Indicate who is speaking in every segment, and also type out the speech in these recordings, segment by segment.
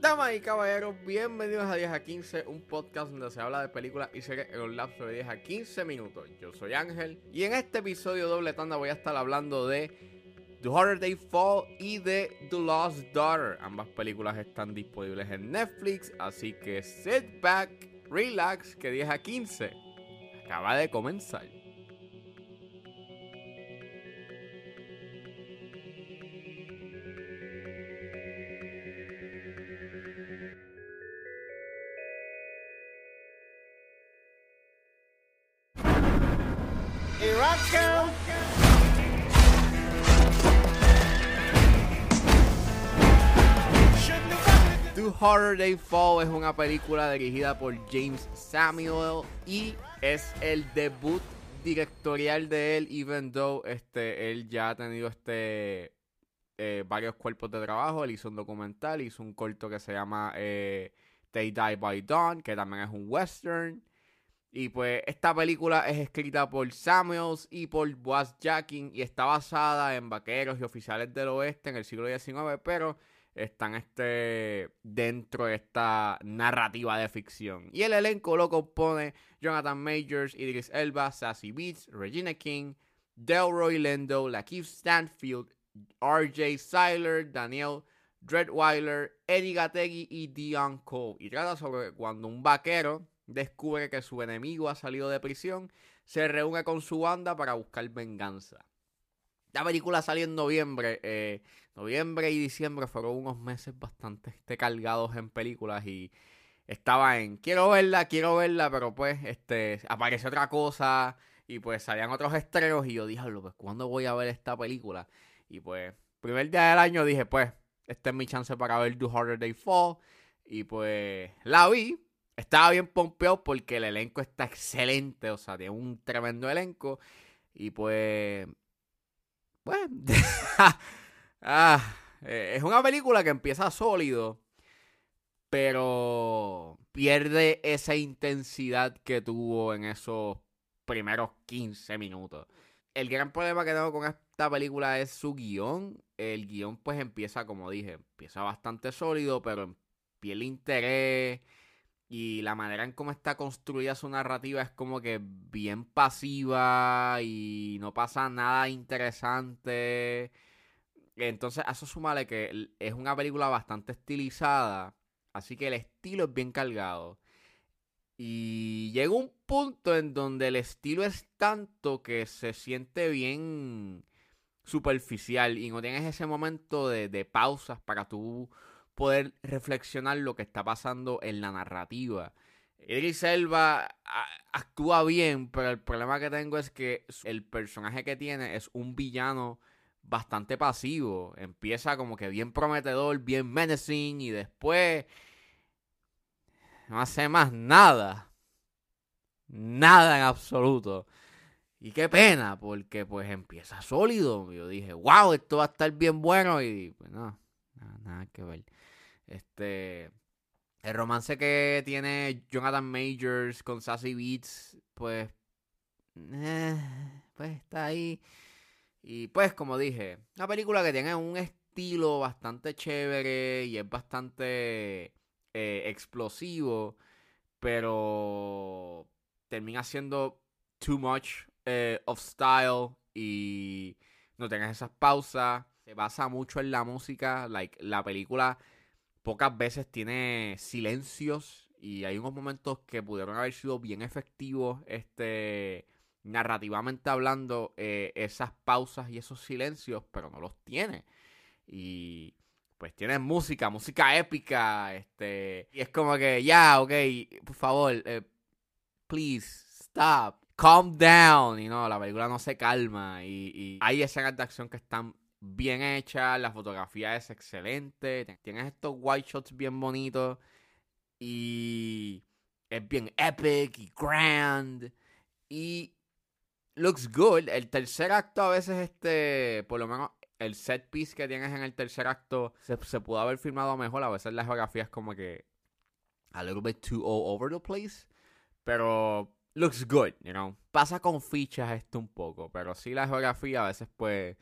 Speaker 1: Damas y caballeros, bienvenidos a 10 a 15, un podcast donde se habla de películas y series en un lapso de 10 a 15 minutos. Yo soy Ángel y en este episodio doble tanda voy a estar hablando de The Horror Day Fall y de The Lost Daughter. Ambas películas están disponibles en Netflix, así que sit back, relax, que 10 a 15 acaba de comenzar. The Horror Day Fall es una película dirigida por James Samuel y es el debut directorial de él, even though este, él ya ha tenido este eh, varios cuerpos de trabajo. Él hizo un documental, hizo un corto que se llama eh, They Die by Dawn, que también es un western. Y pues esta película es escrita por Samuels y por Boaz Jackin y está basada en vaqueros y oficiales del oeste en el siglo XIX, pero están este, dentro de esta narrativa de ficción. Y el elenco lo compone Jonathan Majors, Idris Elba, Sassy Beats, Regina King, Delroy Lendo, Lakeith Stanfield, RJ Seiler, Daniel Dreadweiler, Eddie Gategui y Dion Cole. Y trata sobre cuando un vaquero descubre que su enemigo ha salido de prisión, se reúne con su banda para buscar venganza. La película salió en noviembre. Eh, noviembre y diciembre fueron unos meses bastante este, cargados en películas y estaba en quiero verla, quiero verla, pero pues este apareció otra cosa y pues salían otros estrenos y yo dije, pues ¿cuándo voy a ver esta película? Y pues, primer día del año dije, pues, esta es mi chance para ver The Harder Day Fall y pues la vi. Estaba bien pompeado porque el elenco está excelente, o sea, tiene un tremendo elenco y pues pues, ah, eh, es una película que empieza sólido, pero pierde esa intensidad que tuvo en esos primeros 15 minutos. El gran problema que tengo con esta película es su guion. El guion pues empieza, como dije, empieza bastante sólido, pero pierde interés y la manera en cómo está construida su narrativa es como que bien pasiva y no pasa nada interesante. Entonces, a eso sumale que es una película bastante estilizada. Así que el estilo es bien cargado. Y llega un punto en donde el estilo es tanto que se siente bien superficial y no tienes ese momento de, de pausas para tú poder reflexionar lo que está pasando en la narrativa. Idris Elba actúa bien, pero el problema que tengo es que el personaje que tiene es un villano bastante pasivo. Empieza como que bien prometedor, bien menacing y después no hace más nada. Nada en absoluto. Y qué pena, porque pues empieza sólido. Yo dije, wow, esto va a estar bien bueno y pues no, nada que ver. Este. El romance que tiene Jonathan Majors con Sassy Beats, pues. Eh, pues está ahí. Y pues, como dije, una película que tiene un estilo bastante chévere y es bastante eh, explosivo, pero termina siendo too much eh, of style y no tengas esas pausas. Se basa mucho en la música, like la película pocas veces tiene silencios y hay unos momentos que pudieron haber sido bien efectivos, este, narrativamente hablando, eh, esas pausas y esos silencios, pero no los tiene. Y pues tiene música, música épica, este, y es como que, ya, ok, por favor, eh, please, stop, calm down, y no, la película no se calma, y, y hay escenas de acción que están bien hecha, la fotografía es excelente, tienes estos white shots bien bonitos y es bien epic y grand y looks good. El tercer acto a veces este, por lo menos el set piece que tienes en el tercer acto se, se pudo haber filmado mejor, a veces la geografía es como que a little bit too all over the place, pero looks good, you know. Pasa con fichas esto un poco, pero sí la geografía a veces pues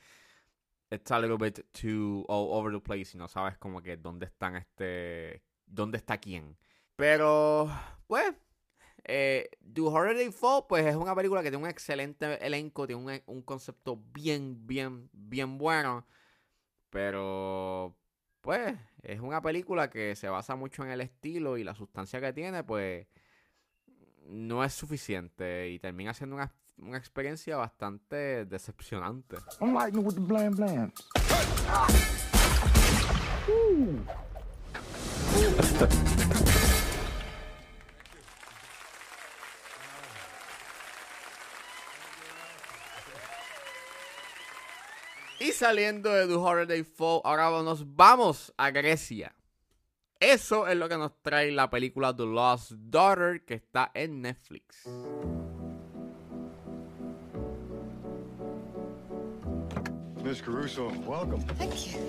Speaker 1: it's a little bit too all over the place y no sabes como que dónde están este, dónde está quién. Pero, pues, eh, Do Fall, pues es una película que tiene un excelente elenco, tiene un, un concepto bien, bien, bien bueno. Pero, pues, es una película que se basa mucho en el estilo y la sustancia que tiene, pues, no es suficiente y termina siendo una, una experiencia bastante decepcionante. I'm liking with the bland bland. Y saliendo de The Holiday Fall, ahora nos vamos a Grecia. Eso es lo que nos trae la película The Lost Daughter que está en Netflix. Miss Caruso, welcome. Thank you.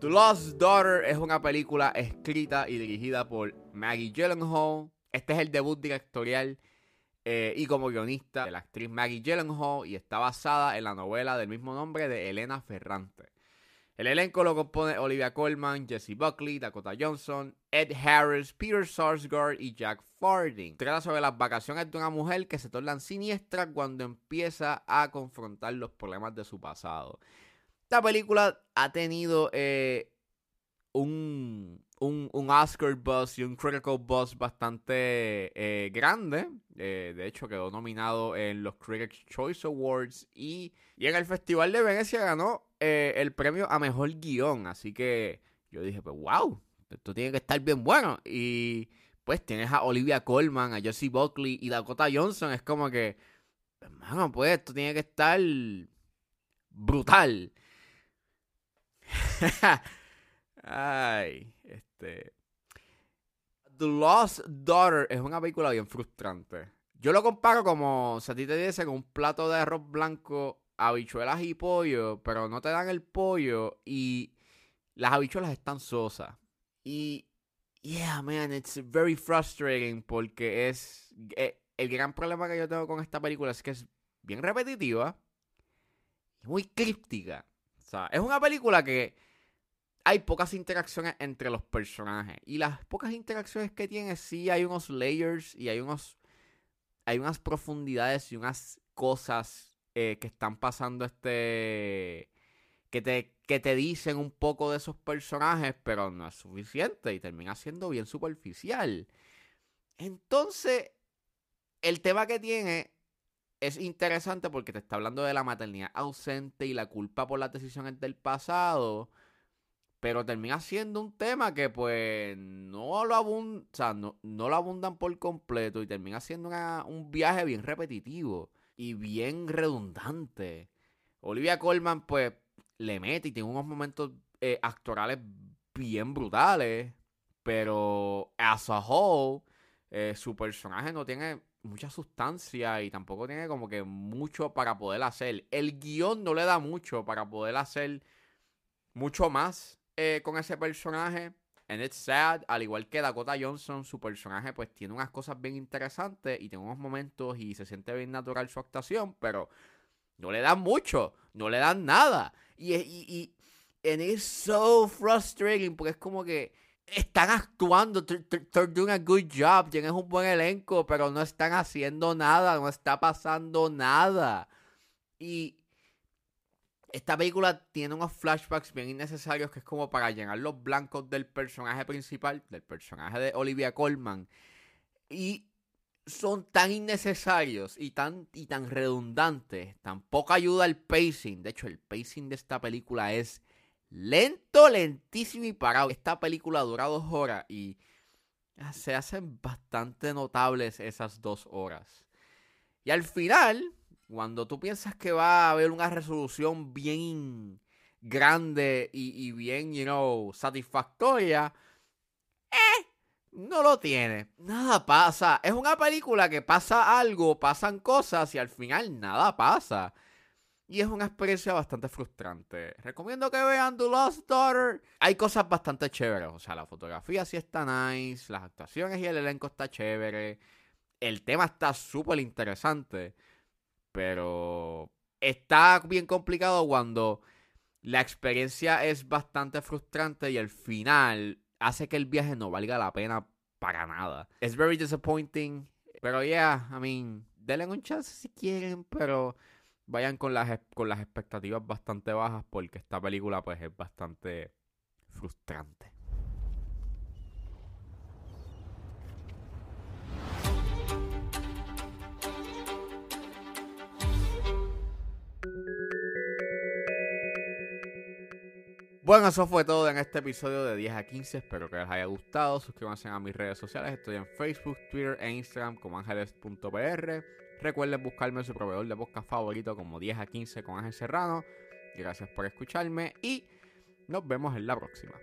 Speaker 1: The Lost Daughter es una película escrita y dirigida por Maggie Gyllenhaal. Este es el debut directorial eh, y como guionista de la actriz Maggie Gyllenhaal y está basada en la novela del mismo nombre de Elena Ferrante. El elenco lo compone Olivia Colman, Jesse Buckley, Dakota Johnson, Ed Harris, Peter Sarsgaard y Jack Farding. Trata sobre las vacaciones de una mujer que se tornan siniestra cuando empieza a confrontar los problemas de su pasado. Esta película ha tenido eh, un, Oscar buzz y un critical buzz bastante eh, grande. Eh, de hecho, quedó nominado en los Critics' Choice Awards y, y en el Festival de Venecia ganó eh, el premio a mejor guion. Así que yo dije, pues wow, esto tiene que estar bien bueno. Y pues tienes a Olivia Colman, a Josie Buckley y Dakota Johnson. Es como que, hermano, pues esto tiene que estar brutal. Ay, este. The Lost Daughter es una película bien frustrante. Yo lo comparo como si a ti te dice con un plato de arroz blanco, habichuelas y pollo, pero no te dan el pollo y las habichuelas están sosas. Y, yeah, man, it's very frustrating porque es. Eh, el gran problema que yo tengo con esta película es que es bien repetitiva y muy críptica. O sea, es una película que hay pocas interacciones entre los personajes. Y las pocas interacciones que tiene, sí hay unos layers y hay unos. Hay unas profundidades y unas cosas eh, que están pasando este. Que te, que te dicen un poco de esos personajes, pero no es suficiente y termina siendo bien superficial. Entonces, el tema que tiene es interesante porque te está hablando de la maternidad ausente y la culpa por las decisiones del pasado pero termina siendo un tema que pues no lo, abund o sea, no, lo abundan por completo y termina siendo un viaje bien repetitivo y bien redundante. Olivia Colman pues le mete y tiene unos momentos eh, actorales bien brutales, pero as a whole eh, su personaje no tiene mucha sustancia y tampoco tiene como que mucho para poder hacer. El guion no le da mucho para poder hacer mucho más eh, con ese personaje. And it's sad, al igual que Dakota Johnson, su personaje pues tiene unas cosas bien interesantes y tiene unos momentos y se siente bien natural su actuación, pero no le dan mucho, no le dan nada. Y, y, y and it's so frustrating porque es como que están actuando, they're doing a good job, tienes un buen elenco, pero no están haciendo nada, no está pasando nada. Y esta película tiene unos flashbacks bien innecesarios que es como para llenar los blancos del personaje principal, del personaje de Olivia Colman. Y son tan innecesarios y tan, y tan redundantes. Tampoco ayuda el pacing. De hecho, el pacing de esta película es lento, lentísimo y parado. Esta película dura dos horas y se hacen bastante notables esas dos horas. Y al final, cuando tú piensas que va a haber una resolución bien grande y, bien, you know, satisfactoria, eh, no lo tiene. Nada pasa. Es una película que pasa algo, pasan cosas y al final nada pasa. Y es una experiencia bastante frustrante. Recomiendo que vean The Lost Daughter. Hay cosas bastante chéveres. O sea, la fotografía sí está nice. Las actuaciones y el elenco está chévere. el tema está súper interesante, pero está bien complicado cuando la experiencia es bastante frustrante y el final hace que el viaje no valga la pena para nada. Es very disappointing, pero yeah, I mean, denle un chance si quieren, pero vayan con las, con las expectativas bastante bajas porque esta película pues es bastante frustrante. Bueno, eso fue todo en este episodio de 10 a 15. Espero que les haya gustado. Suscríbanse a mis redes sociales. Estoy en Facebook, Twitter e Instagram como ángeles.pr. Recuerden buscarme en su proveedor de podcast favorito como 10 a 15 con Ángel Serrano. Gracias por escucharme y nos vemos en la próxima.